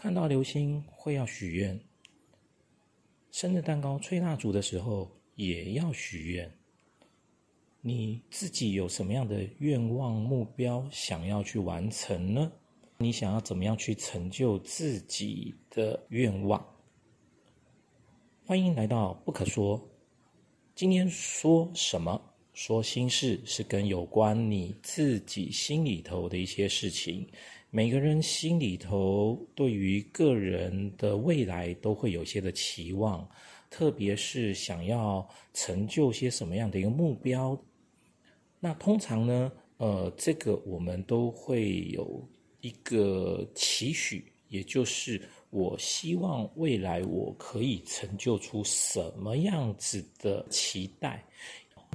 看到流星会要许愿，生日蛋糕吹蜡烛的时候也要许愿。你自己有什么样的愿望目标想要去完成呢？你想要怎么样去成就自己的愿望？欢迎来到不可说。今天说什么？说心事是跟有关你自己心里头的一些事情。每个人心里头对于个人的未来都会有些的期望，特别是想要成就些什么样的一个目标。那通常呢，呃，这个我们都会有一个期许，也就是我希望未来我可以成就出什么样子的期待。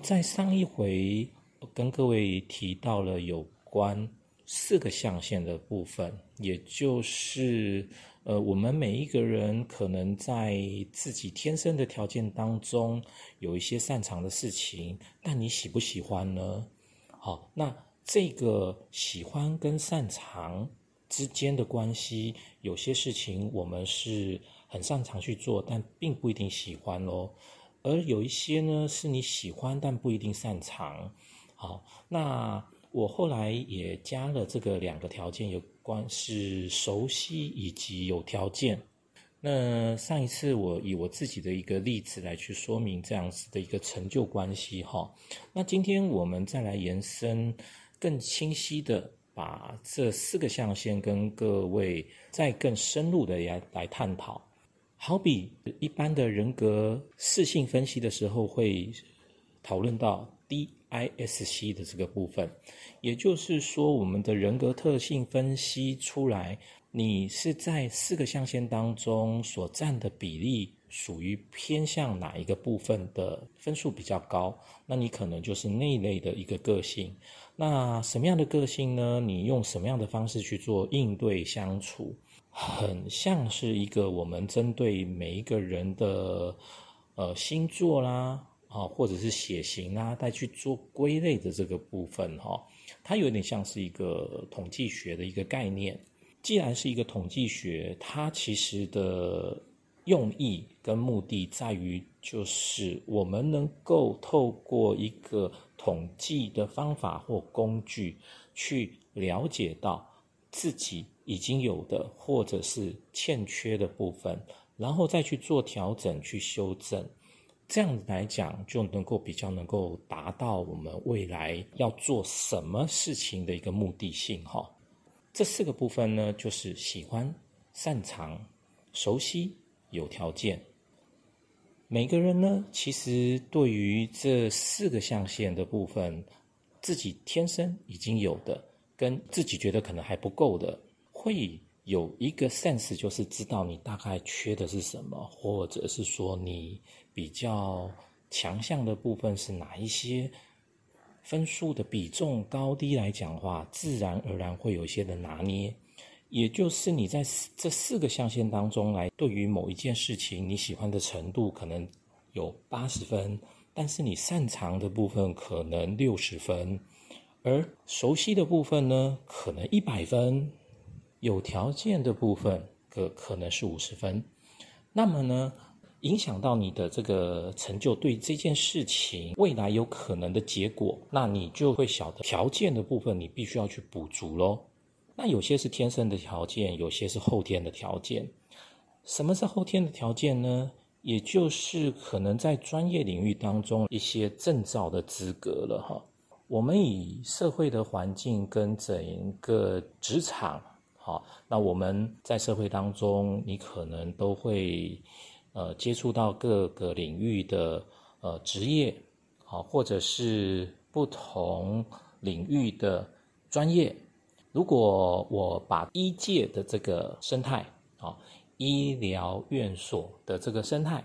在上一回跟各位提到了有关四个象限的部分，也就是呃，我们每一个人可能在自己天生的条件当中有一些擅长的事情，但你喜不喜欢呢？好，那这个喜欢跟擅长之间的关系，有些事情我们是很擅长去做，但并不一定喜欢喽。而有一些呢，是你喜欢但不一定擅长。好，那我后来也加了这个两个条件，有关是熟悉以及有条件。那上一次我以我自己的一个例子来去说明这样子的一个成就关系哈。那今天我们再来延伸，更清晰的把这四个象限跟各位再更深入的来来探讨。好比一般的人格四性分析的时候，会讨论到 I S C 的这个部分，也就是说，我们的人格特性分析出来，你是在四个象限当中所占的比例属于偏向哪一个部分的分数比较高，那你可能就是那一类的一个个性。那什么样的个性呢？你用什么样的方式去做应对相处？很像是一个我们针对每一个人的呃星座啦啊，或者是血型啊，再去做归类的这个部分哈，它有点像是一个统计学的一个概念。既然是一个统计学，它其实的用意跟目的在于，就是我们能够透过一个统计的方法或工具，去了解到自己。已经有的或者是欠缺的部分，然后再去做调整、去修正，这样来讲就能够比较能够达到我们未来要做什么事情的一个目的性哈。这四个部分呢，就是喜欢、擅长、熟悉、有条件。每个人呢，其实对于这四个象限的部分，自己天生已经有的，跟自己觉得可能还不够的。会有一个 sense，就是知道你大概缺的是什么，或者是说你比较强项的部分是哪一些，分数的比重高低来讲的话，自然而然会有一些的拿捏。也就是你在这四个象限当中来，对于某一件事情你喜欢的程度可能有八十分，但是你擅长的部分可能六十分，而熟悉的部分呢，可能一百分。有条件的部分可可能是五十分，那么呢，影响到你的这个成就，对这件事情未来有可能的结果，那你就会晓得条件的部分你必须要去补足喽。那有些是天生的条件，有些是后天的条件。什么是后天的条件呢？也就是可能在专业领域当中一些证照的资格了哈。我们以社会的环境跟整个职场。好，那我们在社会当中，你可能都会，呃，接触到各个领域的呃职业，好，或者是不同领域的专业。如果我把医界的这个生态，啊，医疗院所的这个生态，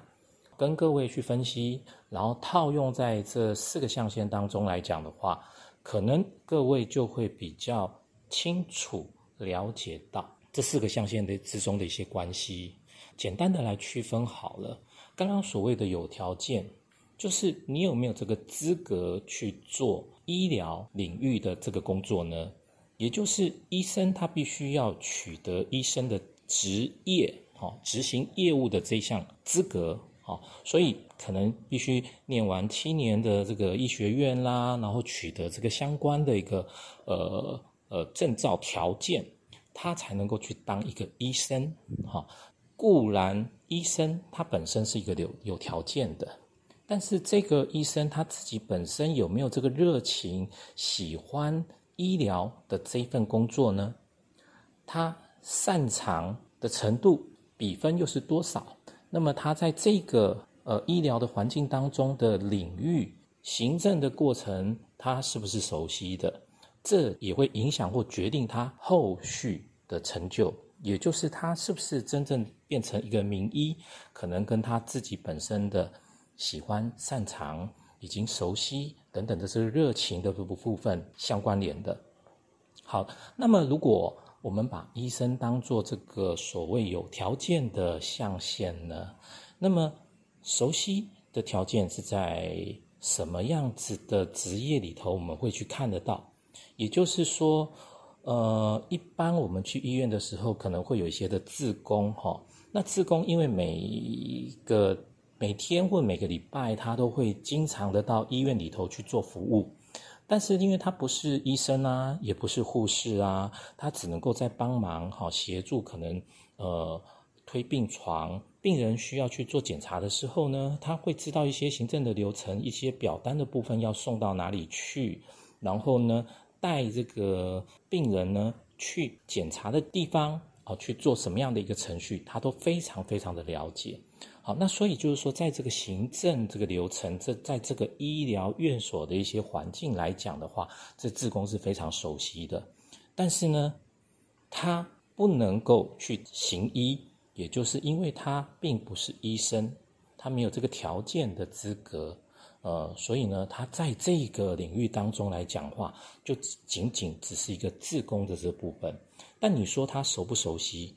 跟各位去分析，然后套用在这四个象限当中来讲的话，可能各位就会比较清楚。了解到这四个象限的之中的一些关系，简单的来区分好了。刚刚所谓的有条件，就是你有没有这个资格去做医疗领域的这个工作呢？也就是医生他必须要取得医生的执业，好执行业务的这项资格，好，所以可能必须念完七年的这个医学院啦，然后取得这个相关的一个呃呃证照条件，他才能够去当一个医生，哈。固然医生他本身是一个有有条件的。但是这个医生他自己本身有没有这个热情，喜欢医疗的这一份工作呢？他擅长的程度比分又是多少？那么他在这个呃医疗的环境当中的领域行政的过程，他是不是熟悉的？这也会影响或决定他后续的成就，也就是他是不是真正变成一个名医，可能跟他自己本身的。喜欢、擅长、已经熟悉等等的这个热情的部部分相关联的。好，那么如果我们把医生当做这个所谓有条件的象限呢？那么熟悉的条件是在什么样子的职业里头我们会去看得到？也就是说，呃，一般我们去医院的时候，可能会有一些的自工哈。那自工因为每个每天或每个礼拜，他都会经常的到医院里头去做服务，但是因为他不是医生啊，也不是护士啊，他只能够在帮忙，好协助可能呃推病床，病人需要去做检查的时候呢，他会知道一些行政的流程，一些表单的部分要送到哪里去，然后呢带这个病人呢去检查的地方，哦去做什么样的一个程序，他都非常非常的了解。好，那所以就是说，在这个行政这个流程，这在这个医疗院所的一些环境来讲的话，这志工是非常熟悉的。但是呢，他不能够去行医，也就是因为他并不是医生，他没有这个条件的资格，呃，所以呢，他在这个领域当中来讲话，就仅仅只是一个自工的这部分。但你说他熟不熟悉？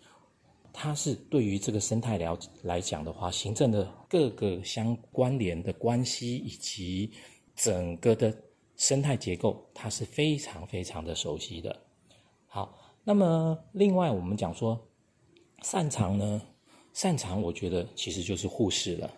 它是对于这个生态了来讲的话，行政的各个相关联的关系以及整个的生态结构，它是非常非常的熟悉的。好，那么另外我们讲说擅长呢，擅长我觉得其实就是护士了。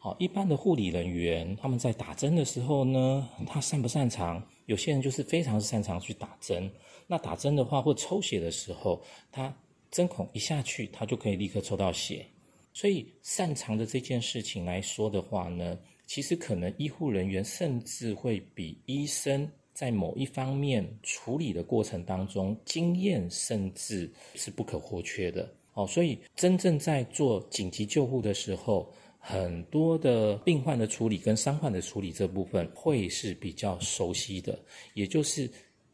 好，一般的护理人员他们在打针的时候呢，他擅不擅长？有些人就是非常擅长去打针。那打针的话或抽血的时候，他针孔一下去，他就可以立刻抽到血，所以擅长的这件事情来说的话呢，其实可能医护人员甚至会比医生在某一方面处理的过程当中经验甚至是不可或缺的哦。所以真正在做紧急救护的时候，很多的病患的处理跟伤患的处理这部分会是比较熟悉的，也就是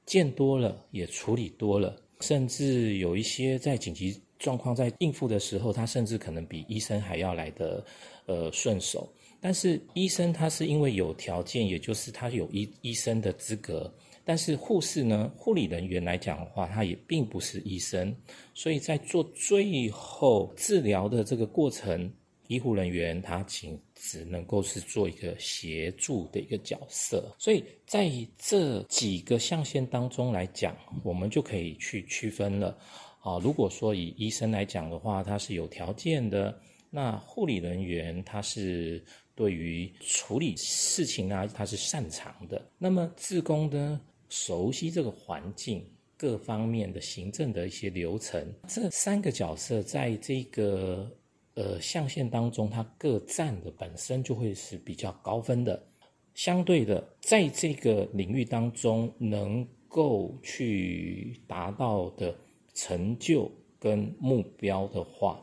见多了也处理多了。甚至有一些在紧急状况在应付的时候，他甚至可能比医生还要来的呃顺手。但是医生他是因为有条件，也就是他有医医生的资格。但是护士呢，护理人员来讲的话，他也并不是医生，所以在做最后治疗的这个过程。医护人员他仅只能够是做一个协助的一个角色，所以在这几个象限当中来讲，我们就可以去区分了。啊，如果说以医生来讲的话，他是有条件的；那护理人员他是对于处理事情啊，他是擅长的。那么自工呢，熟悉这个环境各方面的行政的一些流程，这三个角色在这个。呃，象限当中，它各占的本身就会是比较高分的。相对的，在这个领域当中，能够去达到的成就跟目标的话，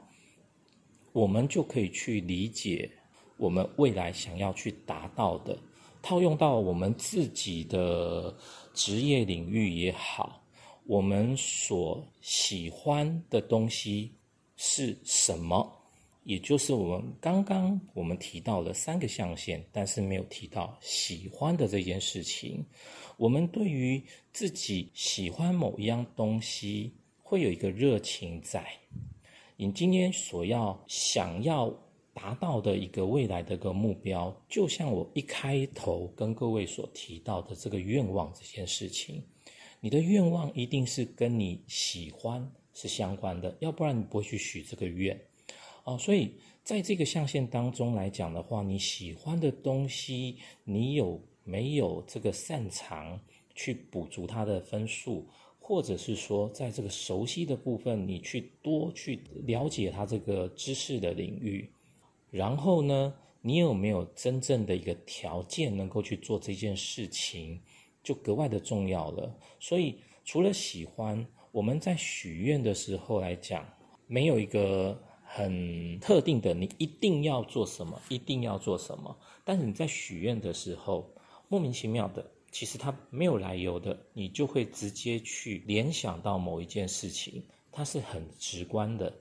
我们就可以去理解我们未来想要去达到的，套用到我们自己的职业领域也好，我们所喜欢的东西是什么？也就是我们刚刚我们提到了三个象限，但是没有提到喜欢的这件事情。我们对于自己喜欢某一样东西，会有一个热情在。你今天所要想要达到的一个未来的一个目标，就像我一开头跟各位所提到的这个愿望这件事情，你的愿望一定是跟你喜欢是相关的，要不然你不会去许这个愿。哦，所以在这个象限当中来讲的话，你喜欢的东西，你有没有这个擅长去补足它的分数，或者是说在这个熟悉的部分，你去多去了解它这个知识的领域，然后呢，你有没有真正的一个条件能够去做这件事情，就格外的重要了。所以除了喜欢，我们在许愿的时候来讲，没有一个。很特定的，你一定要做什么，一定要做什么。但是你在许愿的时候，莫名其妙的，其实它没有来由的，你就会直接去联想到某一件事情，它是很直观的，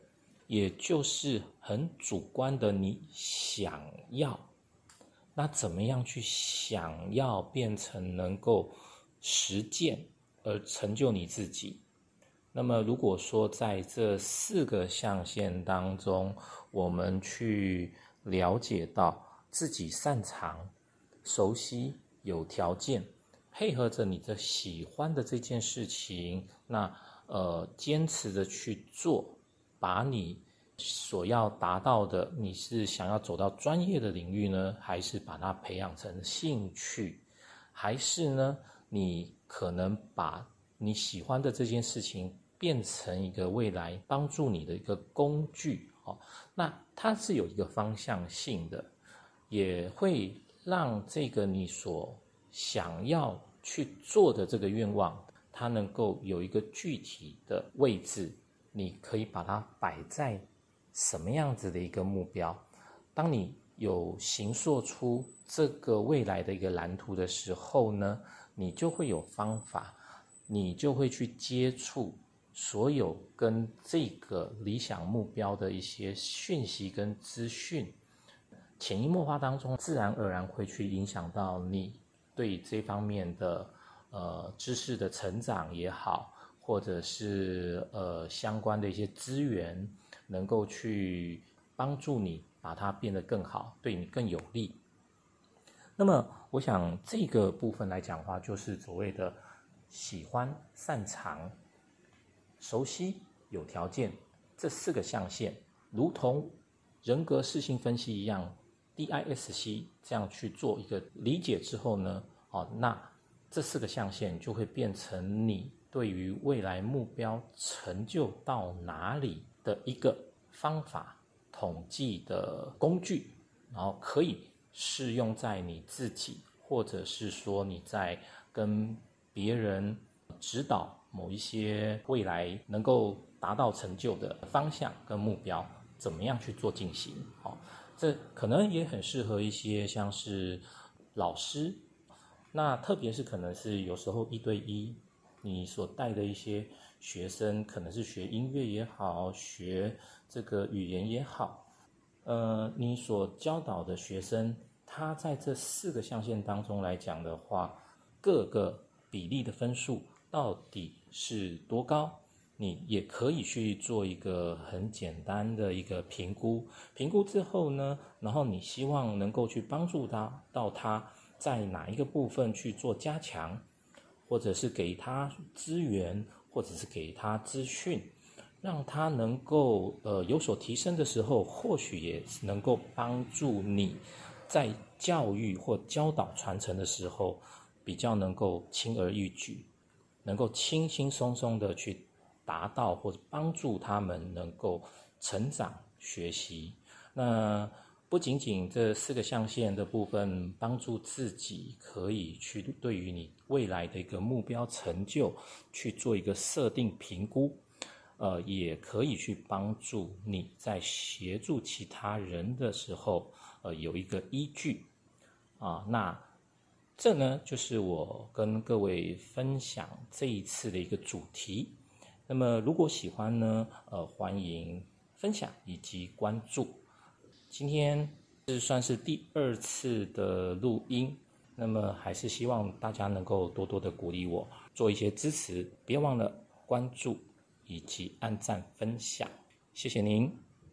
也就是很主观的。你想要，那怎么样去想要变成能够实践而成就你自己？那么，如果说在这四个象限当中，我们去了解到自己擅长、熟悉、有条件，配合着你的喜欢的这件事情，那呃，坚持的去做，把你所要达到的，你是想要走到专业的领域呢，还是把它培养成兴趣，还是呢，你可能把你喜欢的这件事情。变成一个未来帮助你的一个工具哦，那它是有一个方向性的，也会让这个你所想要去做的这个愿望，它能够有一个具体的位置，你可以把它摆在什么样子的一个目标？当你有形塑出这个未来的一个蓝图的时候呢，你就会有方法，你就会去接触。所有跟这个理想目标的一些讯息跟资讯，潜移默化当中，自然而然会去影响到你对这方面的呃知识的成长也好，或者是呃相关的一些资源，能够去帮助你把它变得更好，对你更有利。那么，我想这个部分来讲的话，就是所谓的喜欢、擅长。熟悉有条件这四个象限，如同人格适性分析一样，DISC 这样去做一个理解之后呢，哦，那这四个象限就会变成你对于未来目标成就到哪里的一个方法统计的工具，然后可以适用在你自己，或者是说你在跟别人指导。某一些未来能够达到成就的方向跟目标，怎么样去做进行？好，这可能也很适合一些像是老师，那特别是可能是有时候一对一，你所带的一些学生，可能是学音乐也好，学这个语言也好，呃，你所教导的学生，他在这四个象限当中来讲的话，各个比例的分数。到底是多高？你也可以去做一个很简单的一个评估。评估之后呢，然后你希望能够去帮助他到他在哪一个部分去做加强，或者是给他资源，或者是给他资讯，让他能够呃有所提升的时候，或许也能够帮助你在教育或教导传承的时候比较能够轻而易举。能够轻轻松松的去达到或者帮助他们能够成长学习，那不仅仅这四个象限的部分帮助自己可以去对于你未来的一个目标成就去做一个设定评估，呃，也可以去帮助你在协助其他人的时候，呃，有一个依据，啊，那。这呢，就是我跟各位分享这一次的一个主题。那么，如果喜欢呢，呃，欢迎分享以及关注。今天是算是第二次的录音，那么还是希望大家能够多多的鼓励我，做一些支持，别忘了关注以及按赞分享，谢谢您。